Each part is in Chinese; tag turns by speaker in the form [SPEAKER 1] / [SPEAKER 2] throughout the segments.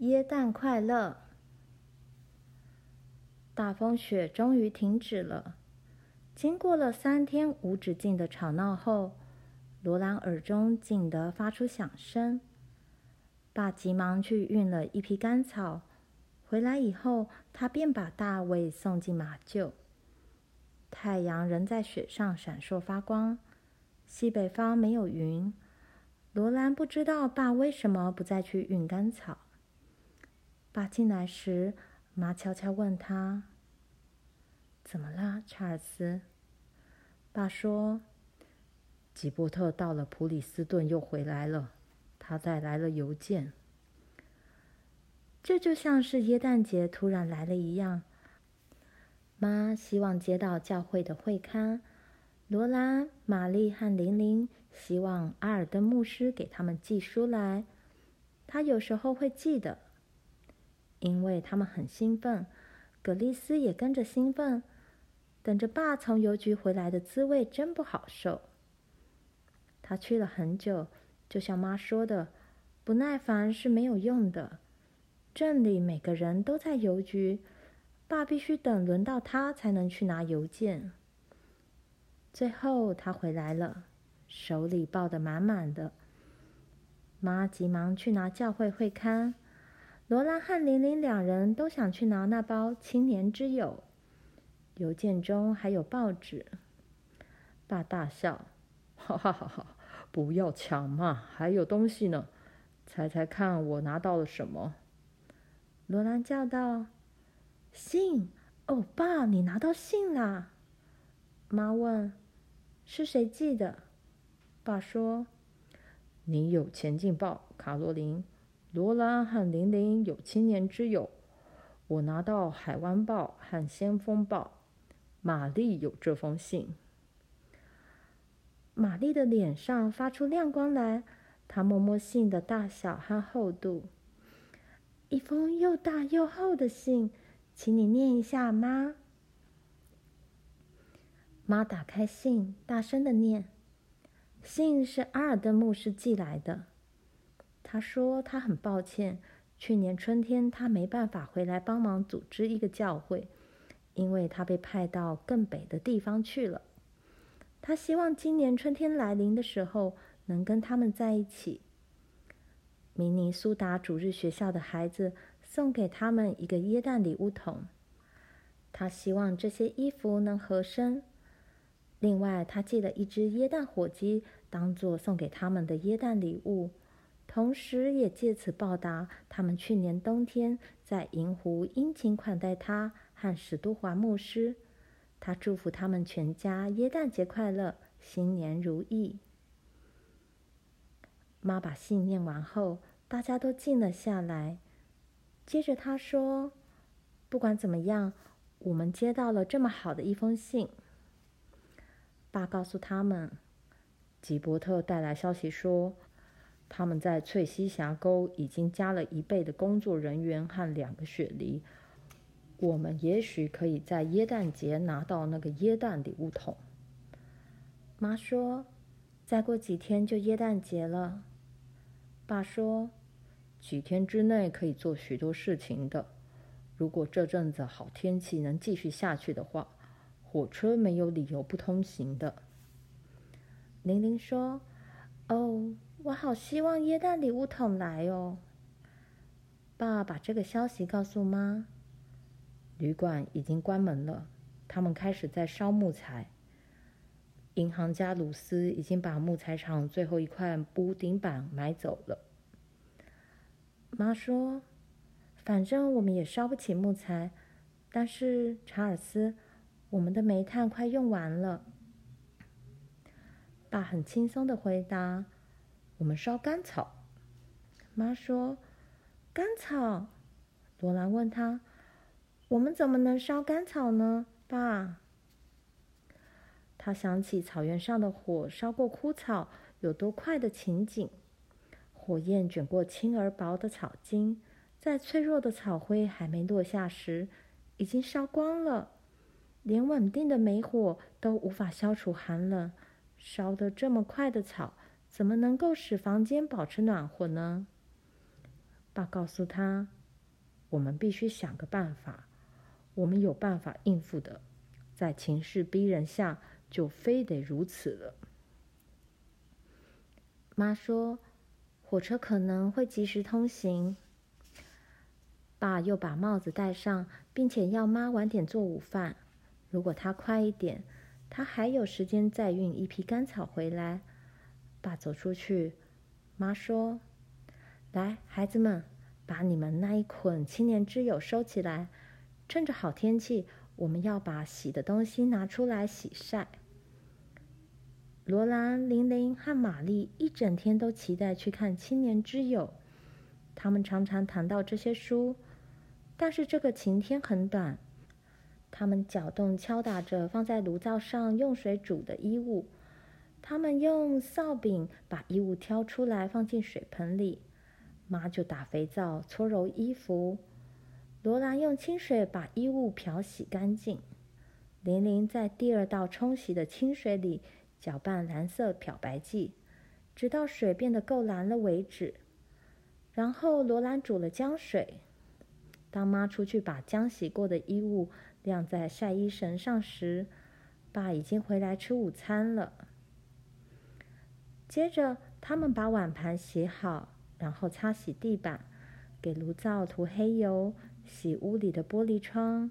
[SPEAKER 1] 耶诞快乐！大风雪终于停止了。经过了三天无止境的吵闹后，罗兰耳中静得发出响声。爸急忙去运了一批干草，回来以后，他便把大卫送进马厩。太阳仍在雪上闪烁发光，西北方没有云。罗兰不知道爸为什么不再去运干草。爸进来时，妈悄悄问他：“怎么了，查尔斯？”爸说：“吉伯特到了普里斯顿，又回来了。他带来了邮件。这就像是耶诞节突然来了一样。妈希望接到教会的会刊。罗兰、玛丽和玲玲希望阿尔登牧师给他们寄书来。他有时候会寄的。”因为他们很兴奋，葛丽丝也跟着兴奋，等着爸从邮局回来的滋味真不好受。他去了很久，就像妈说的，不耐烦是没有用的。镇里每个人都在邮局，爸必须等轮到他才能去拿邮件。最后他回来了，手里抱得满满的。妈急忙去拿教会会刊。罗兰和玲玲两人都想去拿那包《青年之友》，邮件中还有报纸。爸大笑：“哈哈哈哈！不要抢嘛，还有东西呢。猜猜看，我拿到了什么？”罗兰叫道：“信！哦，爸，你拿到信啦！”妈问：“是谁寄的？”爸说：“你有前进报，卡罗琳。”罗兰和玲玲有青年之友，我拿到《海湾报》和《先锋报》。玛丽有这封信。玛丽的脸上发出亮光来，她摸摸信的大小和厚度。一封又大又厚的信，请你念一下，妈。妈打开信，大声的念：“信是阿尔登牧师寄来的。”他说：“他很抱歉，去年春天他没办法回来帮忙组织一个教会，因为他被派到更北的地方去了。他希望今年春天来临的时候能跟他们在一起。明尼苏达主日学校的孩子送给他们一个椰蛋礼物桶，他希望这些衣服能合身。另外，他寄了一只椰蛋火鸡，当做送给他们的椰蛋礼物。”同时，也借此报答他们去年冬天在银湖殷勤款待他和史都华牧师。他祝福他们全家耶诞节快乐，新年如意。妈把信念完后，大家都静了下来。接着他说：“不管怎么样，我们接到了这么好的一封信。”爸告诉他们，吉伯特带来消息说。他们在翠西峡沟已经加了一倍的工作人员和两个雪梨。我们也许可以在耶诞节拿到那个耶诞礼物桶。妈说：“再过几天就耶诞节了。”爸说：“几天之内可以做许多事情的。如果这阵子好天气能继续下去的话，火车没有理由不通行的。”玲玲说：“哦。”我好希望耶诞礼物桶来哦！爸把这个消息告诉妈。旅馆已经关门了，他们开始在烧木材。银行家鲁斯已经把木材厂最后一块屋顶板买走了。妈说：“反正我们也烧不起木材，但是查尔斯，我们的煤炭快用完了。”爸很轻松的回答。我们烧干草。妈说：“干草。”罗兰问他：“我们怎么能烧干草呢，爸？”他想起草原上的火烧过枯草有多快的情景，火焰卷过轻而薄的草茎，在脆弱的草灰还没落下时，已经烧光了。连稳定的煤火都无法消除寒冷，烧得这么快的草。怎么能够使房间保持暖和呢？爸告诉他：“我们必须想个办法，我们有办法应付的，在情势逼人下，就非得如此了。”妈说：“火车可能会及时通行。”爸又把帽子戴上，并且要妈晚点做午饭。如果他快一点，他还有时间再运一批干草回来。爸走出去，妈说：“来，孩子们，把你们那一捆青年之友收起来。趁着好天气，我们要把洗的东西拿出来洗晒。”罗兰、玲玲和玛丽一整天都期待去看《青年之友》，他们常常谈到这些书。但是这个晴天很短，他们搅动、敲打着放在炉灶上用水煮的衣物。他们用扫柄把衣物挑出来放进水盆里，妈就打肥皂搓揉衣服。罗兰用清水把衣物漂洗干净，玲玲在第二道冲洗的清水里搅拌蓝色漂白剂，直到水变得够蓝了为止。然后罗兰煮了姜水。当妈出去把将洗过的衣物晾在晒衣绳上时，爸已经回来吃午餐了。接着，他们把碗盘洗好，然后擦洗地板，给炉灶涂黑油，洗屋里的玻璃窗。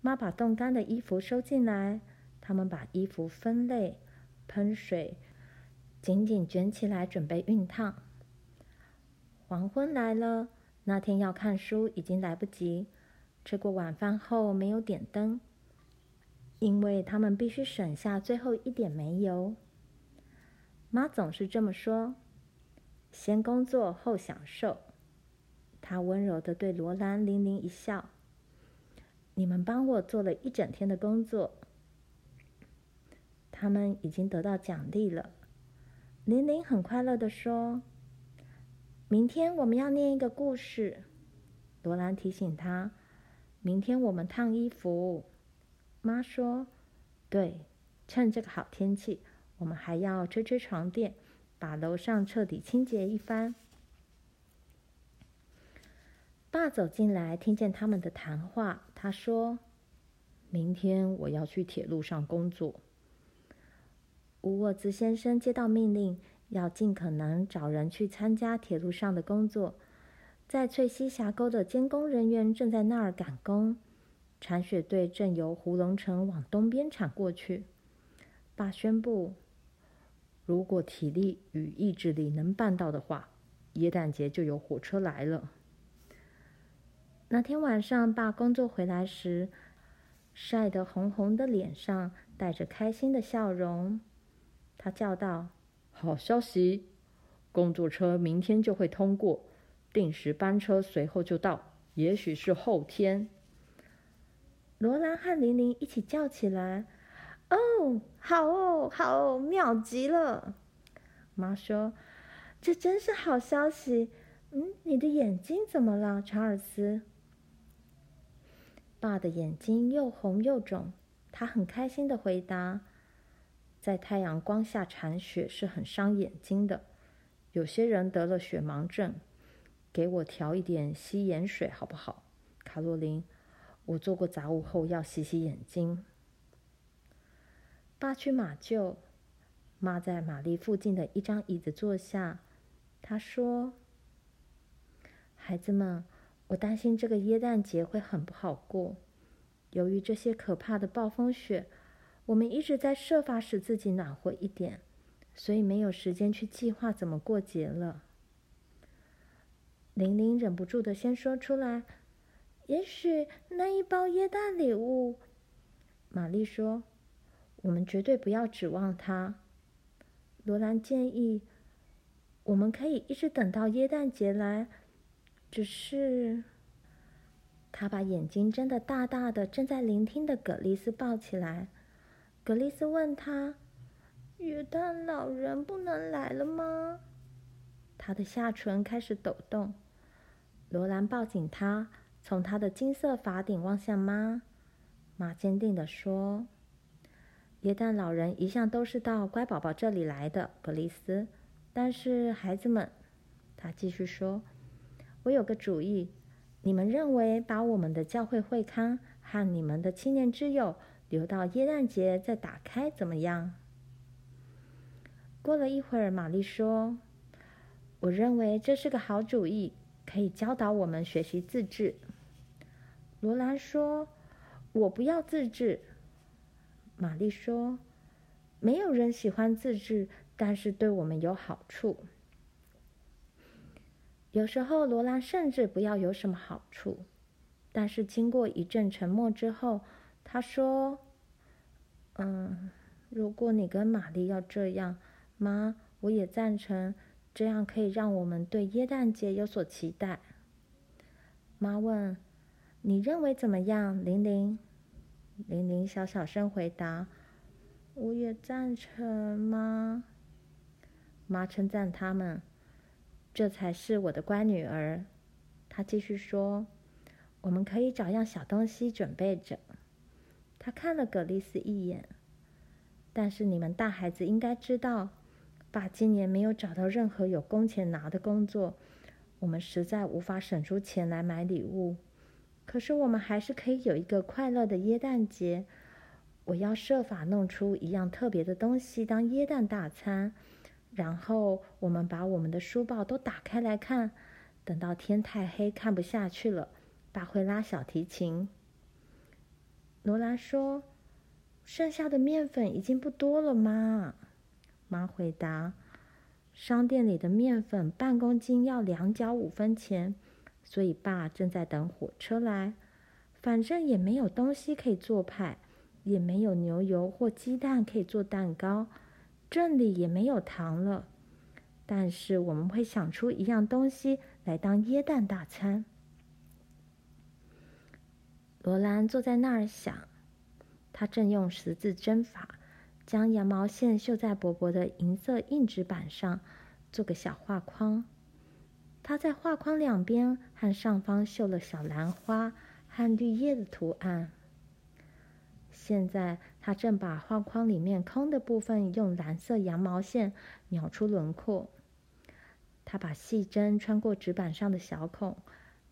[SPEAKER 1] 妈把冻干的衣服收进来，他们把衣服分类、喷水，紧紧卷起来，准备熨烫。黄昏来了。那天要看书已经来不及，吃过晚饭后没有点灯，因为他们必须省下最后一点煤油。妈总是这么说：“先工作后享受。”她温柔的对罗兰、玲玲一笑：“你们帮我做了一整天的工作，他们已经得到奖励了。”玲玲很快乐的说。明天我们要念一个故事，罗兰提醒他。明天我们烫衣服。妈说：“对，趁这个好天气，我们还要吹吹床垫，把楼上彻底清洁一番。”爸走进来，听见他们的谈话，他说：“明天我要去铁路上工作。”吴沃兹先生接到命令。要尽可能找人去参加铁路上的工作。在翠西峡沟的监工人员正在那儿赶工，铲雪队正由胡龙城往东边铲过去。爸宣布：如果体力与意志力能办到的话，耶诞节就有火车来了。那天晚上，爸工作回来时，晒得红红的脸上带着开心的笑容。他叫道。好消息，工作车明天就会通过，定时班车随后就到，也许是后天。罗兰和玲玲一起叫起来：“哦，好哦，好哦，妙极了！”妈说：“这真是好消息。”嗯，你的眼睛怎么了，查尔斯？爸的眼睛又红又肿，他很开心地回答。在太阳光下铲雪是很伤眼睛的，有些人得了雪盲症。给我调一点稀盐水好不好，卡洛琳？我做过杂物后要洗洗眼睛。爸去马厩，妈在玛丽附近的一张椅子坐下。她说：“孩子们，我担心这个耶诞节会很不好过，由于这些可怕的暴风雪。”我们一直在设法使自己暖和一点，所以没有时间去计划怎么过节了。玲玲忍不住的先说出来：“也许那一包耶诞礼物。”玛丽说：“我们绝对不要指望它。”罗兰建议：“我们可以一直等到耶诞节来。”只是，他把眼睛睁得大大的，正在聆听的葛丽丝抱起来。格丽斯问他：“耶诞老人不能来了吗？”他的下唇开始抖动。罗兰抱紧他，从他的金色发顶望向妈。妈坚定地说：“耶诞老人一向都是到乖宝宝这里来的，格丽斯。但是孩子们，他继续说，我有个主意，你们认为把我们的教会会刊和你们的青年之友留到耶诞节再打开怎么样？”过了一会儿，玛丽说：“我认为这是个好主意，可以教导我们学习自制。”罗兰说：“我不要自制。”玛丽说：“没有人喜欢自制，但是对我们有好处。”有时候，罗兰甚至不要有什么好处，但是经过一阵沉默之后，他说：“嗯，如果你跟玛丽要这样。”妈，我也赞成，这样可以让我们对耶诞节有所期待。妈问：“你认为怎么样，玲玲？”玲玲小小声回答：“我也赞成，妈。”妈称赞他们：“这才是我的乖女儿。”她继续说：“我们可以找样小东西准备着。”她看了葛丽丝一眼，但是你们大孩子应该知道。爸今年没有找到任何有工钱拿的工作，我们实在无法省出钱来买礼物。可是我们还是可以有一个快乐的耶诞节。我要设法弄出一样特别的东西当耶诞大餐，然后我们把我们的书报都打开来看。等到天太黑看不下去了，爸会拉小提琴。罗兰说：“剩下的面粉已经不多了，妈。”妈回答：“商店里的面粉半公斤要两角五分钱，所以爸正在等火车来。反正也没有东西可以做派，也没有牛油或鸡蛋可以做蛋糕，镇里也没有糖了。但是我们会想出一样东西来当椰蛋大餐。”罗兰坐在那儿想，他正用十字针法。将羊毛线绣在薄薄的银色硬纸板上，做个小画框。他在画框两边和上方绣了小兰花和绿叶的图案。现在，他正把画框里面空的部分用蓝色羊毛线描出轮廓。他把细针穿过纸板上的小孔，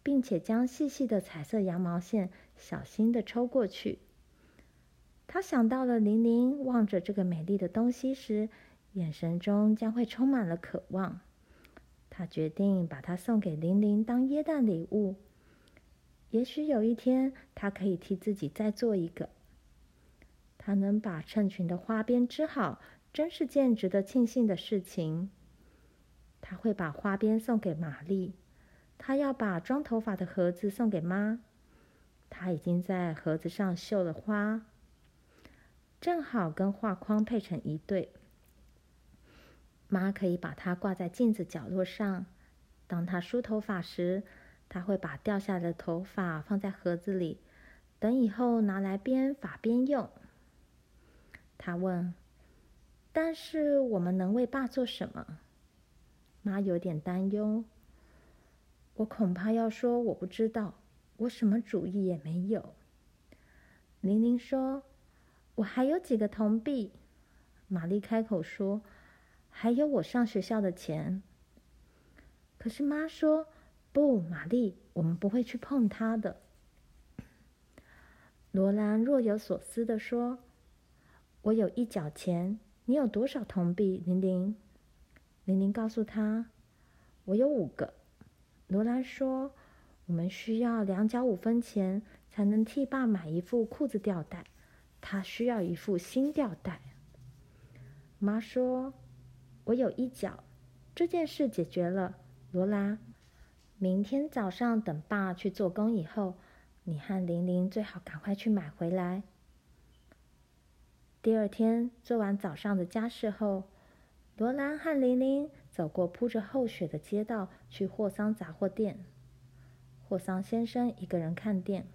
[SPEAKER 1] 并且将细细的彩色羊毛线小心地抽过去。他想到了玲玲望着这个美丽的东西时，眼神中将会充满了渴望。他决定把它送给玲玲当耶诞礼物。也许有一天，他可以替自己再做一个。他能把衬裙的花边织好，真是件值得庆幸的事情。他会把花边送给玛丽。他要把装头发的盒子送给妈。他已经在盒子上绣了花。正好跟画框配成一对，妈可以把它挂在镜子角落上。当她梳头发时，她会把掉下来的头发放在盒子里，等以后拿来编发辫用。她问：“但是我们能为爸做什么？”妈有点担忧。我恐怕要说我不知道，我什么主意也没有。玲玲说。我还有几个铜币，玛丽开口说：“还有我上学校的钱。”可是妈说：“不，玛丽，我们不会去碰它的。”罗兰若有所思地说：“我有一角钱，你有多少铜币？”玲玲，玲玲告诉他：“我有五个。”罗兰说：“我们需要两角五分钱才能替爸买一副裤子吊带。”他需要一副新吊带。妈说：“我有一角，这件事解决了。”罗拉，明天早上等爸去做工以后，你和玲玲最好赶快去买回来。第二天做完早上的家事后，罗兰和玲玲走过铺着厚雪的街道，去霍桑杂货店。霍桑先生一个人看店，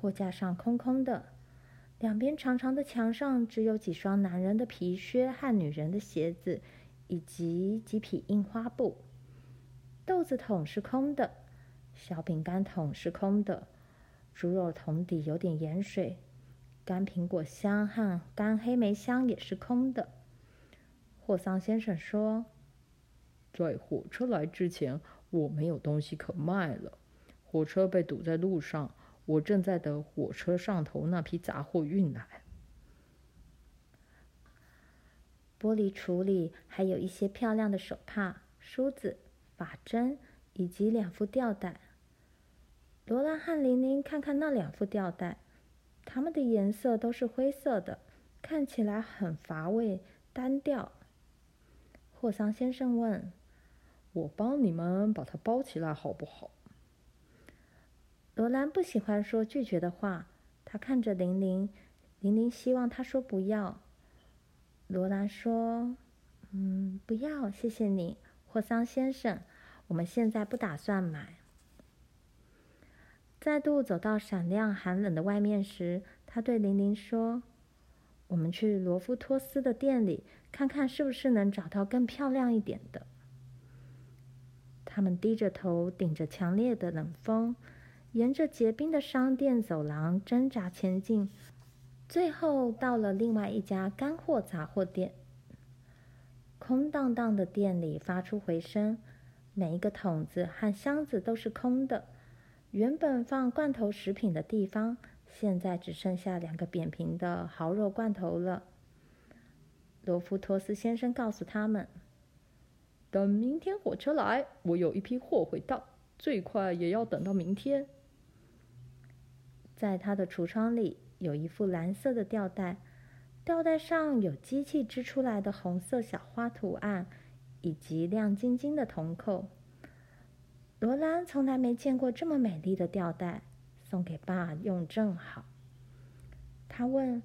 [SPEAKER 1] 货架上空空的。两边长长的墙上只有几双男人的皮靴和女人的鞋子，以及几匹印花布。豆子桶是空的，小饼干桶是空的，猪肉桶底有点盐水，干苹果香和干黑莓香也是空的。霍桑先生说：“在火车来之前，
[SPEAKER 2] 我没有东西可卖了。火车被堵在路上，我正在等火车上头那批杂货运来。
[SPEAKER 1] 玻璃橱里还有一些漂亮的手帕、梳子、发针以及两副吊带。罗兰和玲玲看看那两副吊带，它们的颜色都是灰色的，看起来很乏味、单调。霍桑先生问：“
[SPEAKER 2] 我帮你们把它包起来好不好？”
[SPEAKER 1] 罗兰不喜欢说拒绝的话，他看着玲玲，玲玲希望他说不要。罗兰说：“嗯，不要，谢谢你，霍桑先生。我们现在不打算买。”再度走到闪亮寒冷的外面时，他对玲玲说：“我们去罗夫托斯的店里看看，是不是能找到更漂亮一点的。”他们低着头，顶着强烈的冷风，沿着结冰的商店走廊挣扎前进。最后到了另外一家干货杂货店，空荡荡的店里发出回声，每一个桶子和箱子都是空的。原本放罐头食品的地方，现在只剩下两个扁平的蚝肉罐头了。罗夫托斯先生告诉他们：“等明天火车来，我有一批货会到，最快也要等到明天。”在他的橱窗里。有一副蓝色的吊带，吊带上有机器织出来的红色小花图案，以及亮晶晶的铜扣。罗兰从来没见过这么美丽的吊带，送给爸用正好。他问：“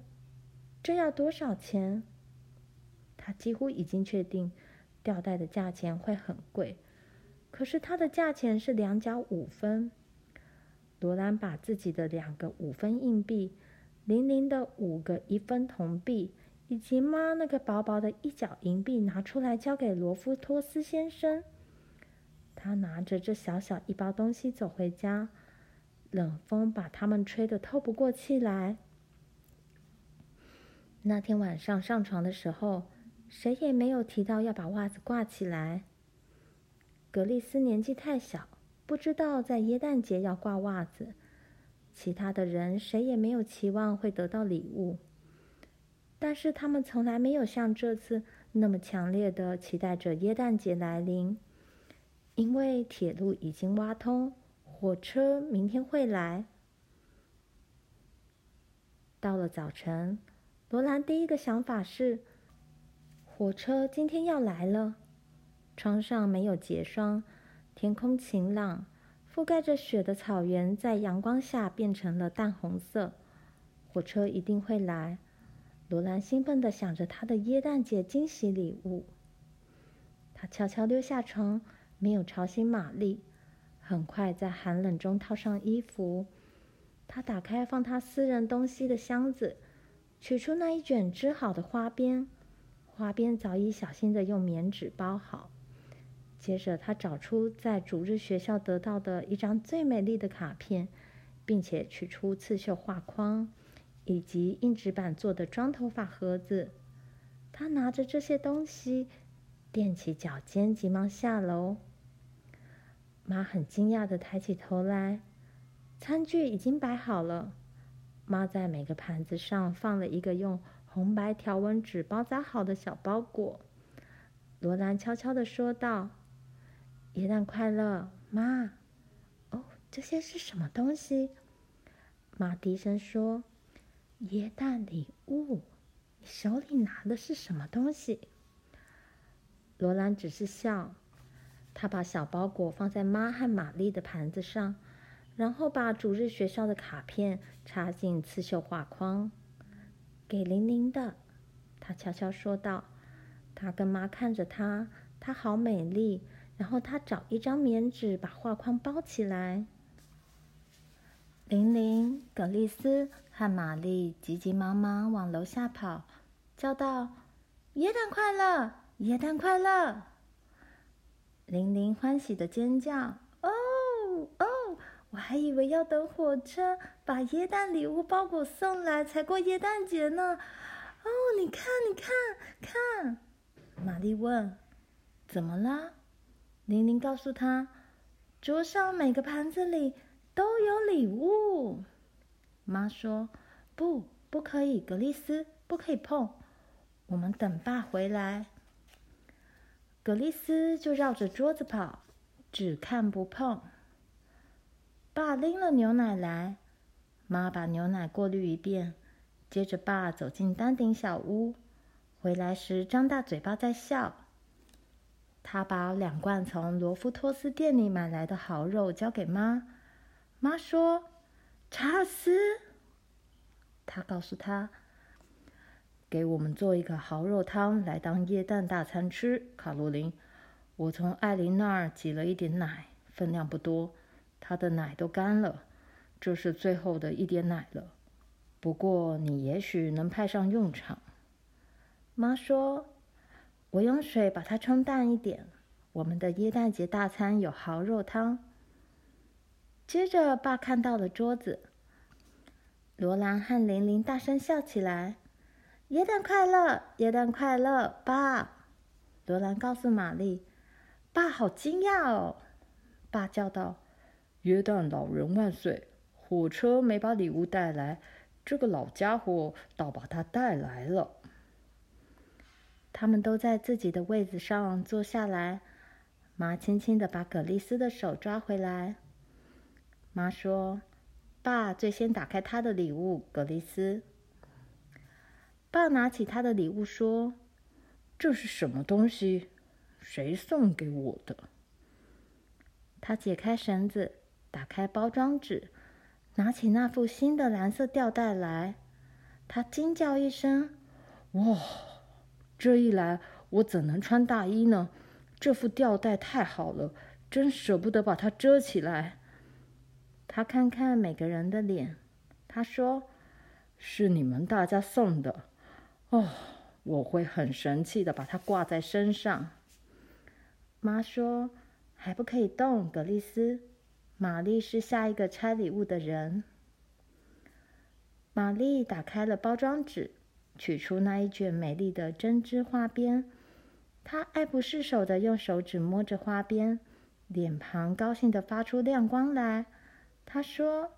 [SPEAKER 1] 这要多少钱？”他几乎已经确定吊带的价钱会很贵，可是它的价钱是两角五分。罗兰把自己的两个五分硬币。零零的五个一分铜币，以及妈那个薄薄的一角银币拿出来交给罗夫托斯先生。他拿着这小小一包东西走回家，冷风把他们吹得透不过气来。那天晚上上床的时候，谁也没有提到要把袜子挂起来。格丽斯年纪太小，不知道在耶诞节要挂袜子。其他的人谁也没有期望会得到礼物，但是他们从来没有像这次那么强烈的期待着耶诞节来临，因为铁路已经挖通，火车明天会来。到了早晨，罗兰第一个想法是：火车今天要来了。窗上没有结霜，天空晴朗。覆盖着雪的草原在阳光下变成了淡红色。火车一定会来。罗兰兴奋地想着他的耶诞节惊喜礼物。他悄悄溜下床，没有吵醒玛丽。很快在寒冷中套上衣服。他打开放他私人东西的箱子，取出那一卷织好的花边。花边早已小心地用棉纸包好。接着，他找出在主日学校得到的一张最美丽的卡片，并且取出刺绣画框以及硬纸板做的装头发盒子。他拿着这些东西，踮起脚尖，急忙下楼。妈很惊讶地抬起头来，餐具已经摆好了。妈在每个盘子上放了一个用红白条纹纸包扎好的小包裹。罗兰悄悄地说道。耶诞快乐，妈！哦，这些是什么东西？妈低声说：“耶诞礼物。”你手里拿的是什么东西？罗兰只是笑。他把小包裹放在妈和玛丽的盘子上，然后把主日学校的卡片插进刺绣画框。给玲玲的，他悄悄说道。他跟妈看着她，她好美丽。然后他找一张棉纸把画框包起来。玲玲、葛丽丝和玛丽急急忙忙往楼下跑，叫道：“耶诞快乐！耶诞快乐！”玲玲欢喜的尖叫：“哦哦！我还以为要等火车把耶诞礼物包裹送来才过耶诞节呢。”哦，你看，你看，看！玛丽问：“怎么了？”玲玲告诉他：“桌上每个盘子里都有礼物。”妈说：“不，不可以，格丽斯，不可以碰。我们等爸回来。”格丽斯就绕着桌子跑，只看不碰。爸拎了牛奶来，妈把牛奶过滤一遍，接着爸走进丹顶小屋，回来时张大嘴巴在笑。他把两罐从罗夫托斯店里买来的蚝肉交给妈，妈说：“查尔斯。”他告诉他：“给我们做一个蚝肉汤来当耶诞大餐吃。”卡洛琳，我从艾琳那儿挤了一点奶，分量不多，她的奶都干了，这是最后的一点奶了。不过你也许能派上用场。妈说。我用水把它冲淡一点。我们的耶诞节大餐有蚝肉汤。接着，爸看到了桌子。罗兰和玲玲大声笑起来：“耶诞快乐，耶诞快乐，爸！”罗兰告诉玛丽：“爸好惊讶哦！”爸叫道：“耶诞老人万岁！火车没把礼物带来，这个老家伙倒把它带来了。”他们都在自己的位子上坐下来。妈轻轻地把葛丽丝的手抓回来。妈说：“爸最先打开他的礼物，葛丽丝。”爸拿起他的礼物说：“这是什么东西？谁送给我的？”他解开绳子，打开包装纸，拿起那副新的蓝色吊带来。他惊叫一声：“哇！”这一来，我怎能穿大衣呢？这副吊带太好了，真舍不得把它遮起来。他看看每个人的脸，他说：“是你们大家送的。”哦，我会很神气的把它挂在身上。妈说：“还不可以动，格丽斯。玛丽是下一个拆礼物的人。”玛丽打开了包装纸。取出那一卷美丽的针织花边，他爱不释手的用手指摸着花边，脸庞高兴的发出亮光来。他说：“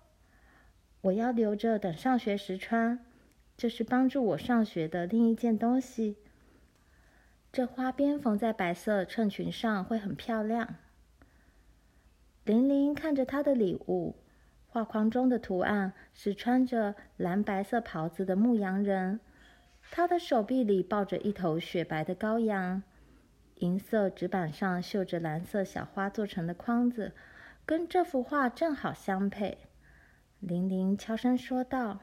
[SPEAKER 1] 我要留着等上学时穿，这是帮助我上学的另一件东西。这花边缝在白色衬裙上会很漂亮。”玲玲看着她的礼物，画框中的图案是穿着蓝白色袍子的牧羊人。他的手臂里抱着一头雪白的羔羊，银色纸板上绣着蓝色小花做成的框子，跟这幅画正好相配。玲玲悄声说道：“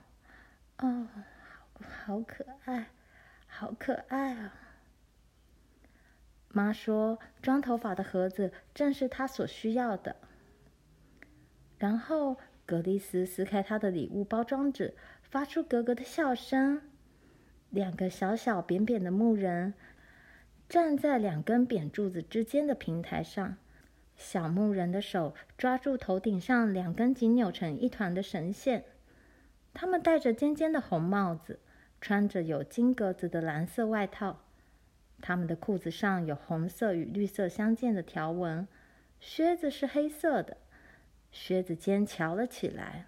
[SPEAKER 1] 哦，好，可爱，好可爱啊！”妈说：“装头发的盒子正是她所需要的。”然后格丽丝撕开她的礼物包装纸，发出咯咯的笑声。两个小小扁扁的木人站在两根扁柱子之间的平台上，小木人的手抓住头顶上两根紧扭成一团的绳线。他们戴着尖尖的红帽子，穿着有金格子的蓝色外套。他们的裤子上有红色与绿色相间的条纹，靴子是黑色的，靴子尖翘了起来。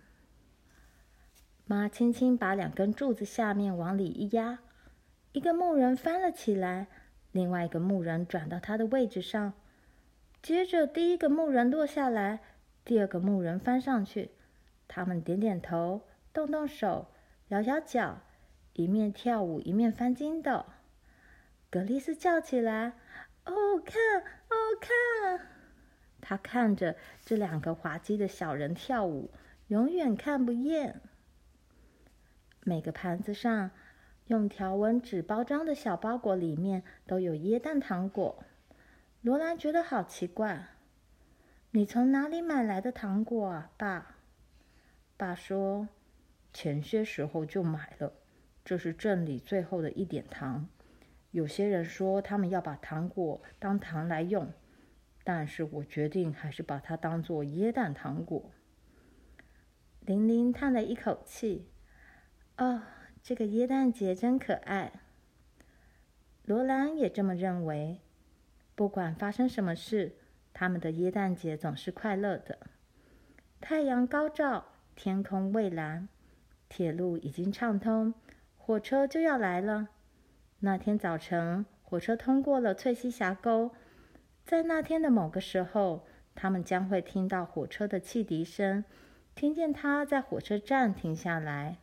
[SPEAKER 1] 妈轻轻把两根柱子下面往里一压，一个木人翻了起来，另外一个木人转到他的位置上。接着，第一个木人落下来，第二个木人翻上去。他们点点头，动动手，摇摇脚，一面跳舞一面翻筋斗。格丽丝叫起来：“哦，看，哦，看！”他看着这两个滑稽的小人跳舞，永远看不厌。每个盘子上用条纹纸包装的小包裹里面都有椰蛋糖果。罗兰觉得好奇怪：“你从哪里买来的糖果啊，爸？”爸说：“前些时候就买了，这是镇里最后的一点糖。有些人说他们要把糖果当糖来用，但是我决定还是把它当做椰蛋糖果。”玲玲叹了一口气。哦，这个耶诞节真可爱。罗兰也这么认为。不管发生什么事，他们的耶诞节总是快乐的。太阳高照，天空蔚蓝，铁路已经畅通，火车就要来了。那天早晨，火车通过了翠溪峡沟，在那天的某个时候，他们将会听到火车的汽笛声，听见它在火车站停下来。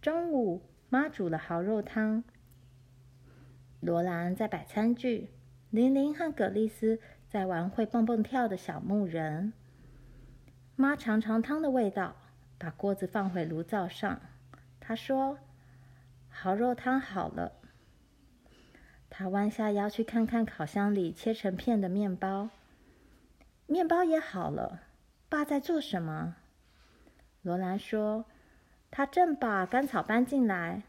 [SPEAKER 1] 中午，妈煮了蚝肉汤。罗兰在摆餐具，玲玲和葛丽丝在玩会蹦蹦跳的小木人。妈尝尝汤的味道，把锅子放回炉灶上。她说：“蚝肉汤好了。”她弯下腰去看看烤箱里切成片的面包。面包也好了。爸在做什么？罗兰说：“他正把干草搬进来。”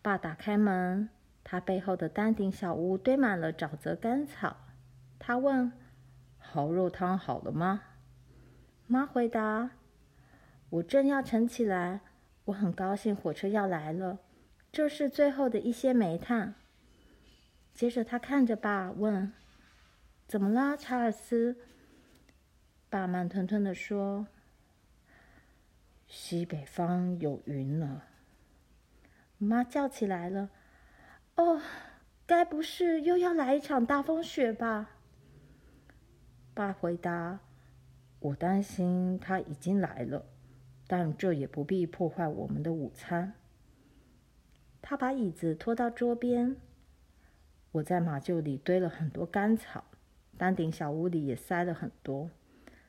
[SPEAKER 1] 爸打开门，他背后的丹顶小屋堆满了沼泽干草。他问：“蚝肉汤好了吗？”妈回答：“我正要盛起来。我很高兴火车要来了，这是最后的一些煤炭。”接着他看着爸问：“怎么了，查尔斯？”爸慢吞吞地说：“西北方有云了。”妈叫起来了：“哦，该不是又要来一场大风雪吧？”爸回答：“我担心它已经来了，但这也不必破坏我们的午餐。”他把椅子拖到桌边。我在马厩里堆了很多干草，丹顶小屋里也塞了很多。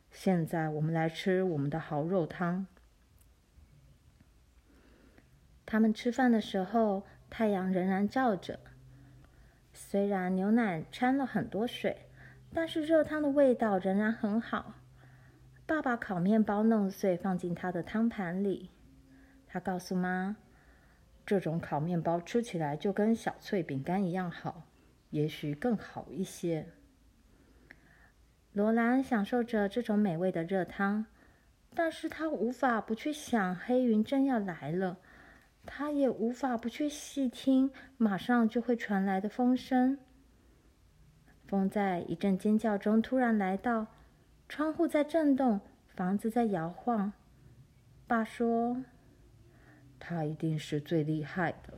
[SPEAKER 1] 现在我们来吃我们的蚝肉汤。他们吃饭的时候，太阳仍然照着。虽然牛奶掺了很多水，但是热汤的味道仍然很好。爸爸烤面包弄碎，放进他的汤盘里。他告诉妈：“这种烤面包吃起来就跟小脆饼干一样好，也许更好一些。”罗兰享受着这种美味的热汤，但是他无法不去想黑云正要来了。他也无法不去细听马上就会传来的风声。风在一阵尖叫中突然来到，窗户在震动，房子在摇晃。爸说：“他一定是最厉害的。”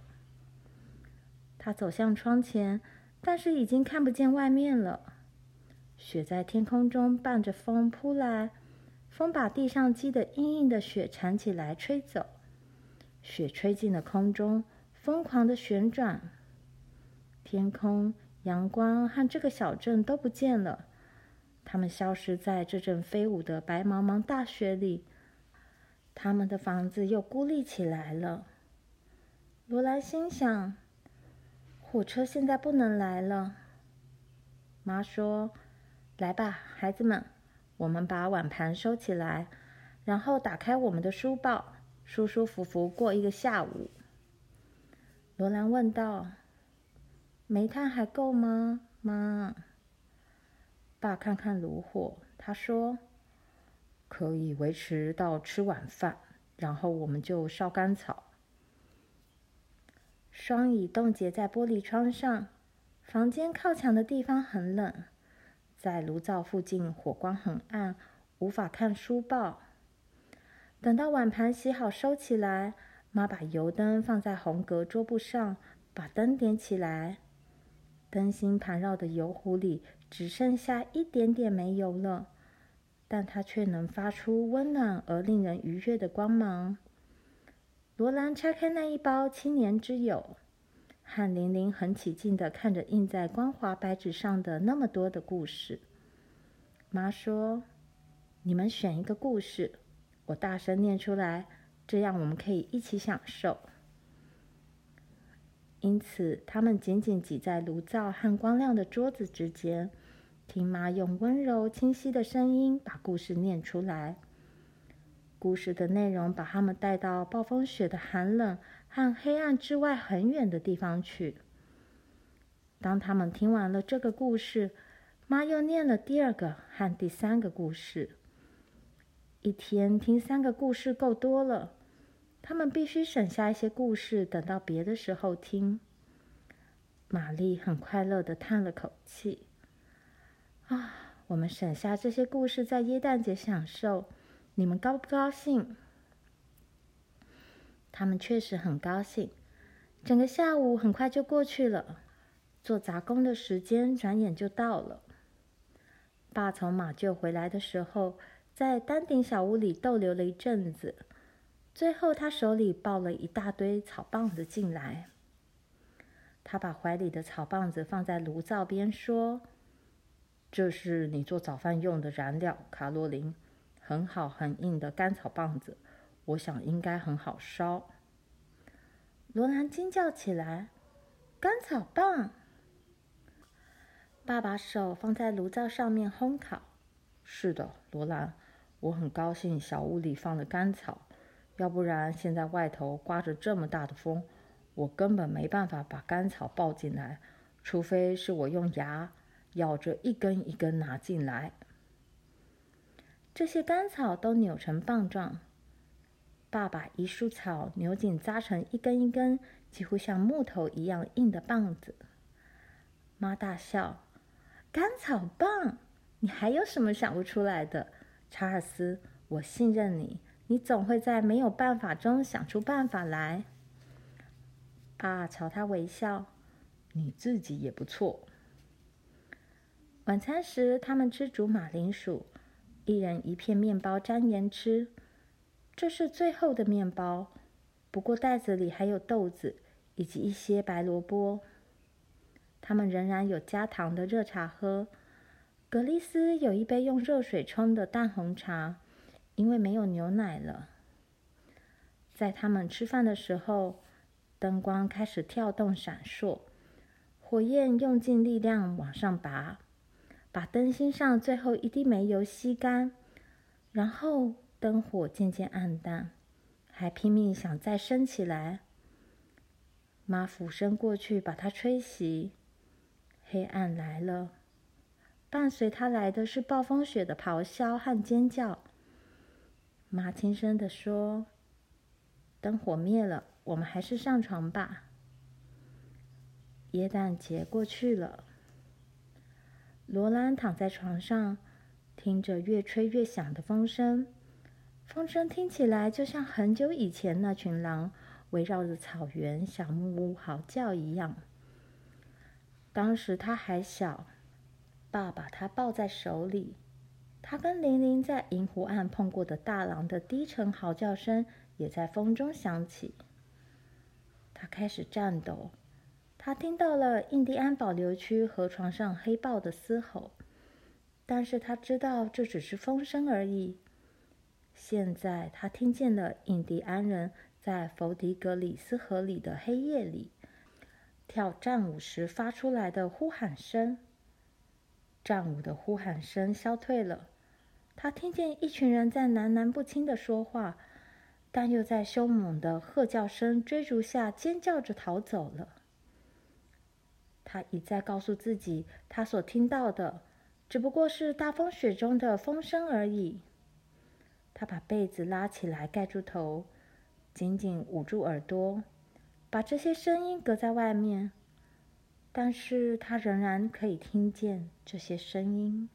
[SPEAKER 1] 他走向窗前，但是已经看不见外面了。雪在天空中伴着风扑来，风把地上积得硬硬的雪铲起来，吹走。雪吹进了空中，疯狂的旋转。天空、阳光和这个小镇都不见了，它们消失在这阵飞舞的白茫茫大雪里。他们的房子又孤立起来了。罗兰心想：火车现在不能来了。妈说：“来吧，孩子们，我们把碗盘收起来，然后打开我们的书包。”舒舒服服过一个下午。罗兰问道：“煤炭还够吗，妈？”爸看看炉火，他说：“可以维持到吃晚饭，然后我们就烧干草。”霜已冻结在玻璃窗上，房间靠墙的地方很冷，在炉灶附近火光很暗，无法看书报。等到碗盘洗好收起来，妈把油灯放在红格桌布上，把灯点起来。灯芯盘绕的油壶里只剩下一点点煤油了，但它却能发出温暖而令人愉悦的光芒。罗兰拆开那一包青年之友，和玲玲很起劲地看着印在光滑白纸上的那么多的故事。妈说：“你们选一个故事。”我大声念出来，这样我们可以一起享受。因此，他们紧紧挤在炉灶和光亮的桌子之间，听妈用温柔清晰的声音把故事念出来。故事的内容把他们带到暴风雪的寒冷和黑暗之外很远的地方去。当他们听完了这个故事，妈又念了第二个和第三个故事。一天听三个故事够多了，他们必须省下一些故事，等到别的时候听。玛丽很快乐地叹了口气，啊，我们省下这些故事在耶诞节享受，你们高不高兴？”他们确实很高兴。整个下午很快就过去了，做杂工的时间转眼就到了。爸从马厩回来的时候，在丹顶小屋里逗留了一阵子，最后他手里抱了一大堆草棒子进来。他把怀里的草棒子放在炉灶边，说：“这是你做早饭用的燃料，卡洛琳，很好，很硬的干草棒子，我想应该很好烧。”罗兰惊叫起来：“干草棒！”爸把手放在炉灶上面烘烤。“是的，罗兰，我很高兴小屋里放了干草，要不然现在外头刮着这么大的风，我根本没办法把干草抱进来，除非是我用牙咬着一根一根拿进来。这些干草都扭成棒状。”爸爸一束草扭紧扎成一根一根，几乎像木头一样硬的棒子。妈大笑：“干草棒，你还有什么想不出来的？查尔斯，我信任你，你总会在没有办法中想出办法来。”爸朝他微笑：“你自己也不错。”晚餐时，他们吃煮马铃薯，一人一片面包沾盐吃。这是最后的面包，不过袋子里还有豆子以及一些白萝卜。他们仍然有加糖的热茶喝。格丽斯有一杯用热水冲的淡红茶，因为没有牛奶了。在他们吃饭的时候，灯光开始跳动闪烁，火焰用尽力量往上拔，把灯芯上最后一滴煤油吸干，然后。灯火渐渐暗淡，还拼命想再升起来。妈俯身过去把它吹熄。黑暗来了，伴随他来的是暴风雪的咆哮和尖叫。妈轻声地说：“灯火灭了，我们还是上床吧。”耶诞节过去了，罗兰躺在床上，听着越吹越响的风声。风声听起来就像很久以前那群狼围绕着草原小木屋嚎叫一样。当时他还小，爸把他抱在手里。他跟玲玲在银湖岸碰过的大狼的低沉嚎叫声也在风中响起。他开始颤抖，他听到了印第安保留区河床上黑豹的嘶吼，但是他知道这只是风声而已。现在他听见了印第安人在弗迪格里斯河里的黑夜里跳战舞时发出来的呼喊声。战舞的呼喊声消退了，他听见一群人在喃喃不清的说话，但又在凶猛的喝叫声追逐下尖叫着逃走了。他一再告诉自己，他所听到的只不过是大风雪中的风声而已。他把被子拉起来盖住头，紧紧捂住耳朵，把这些声音隔在外面。但是他仍然可以听见这些声音。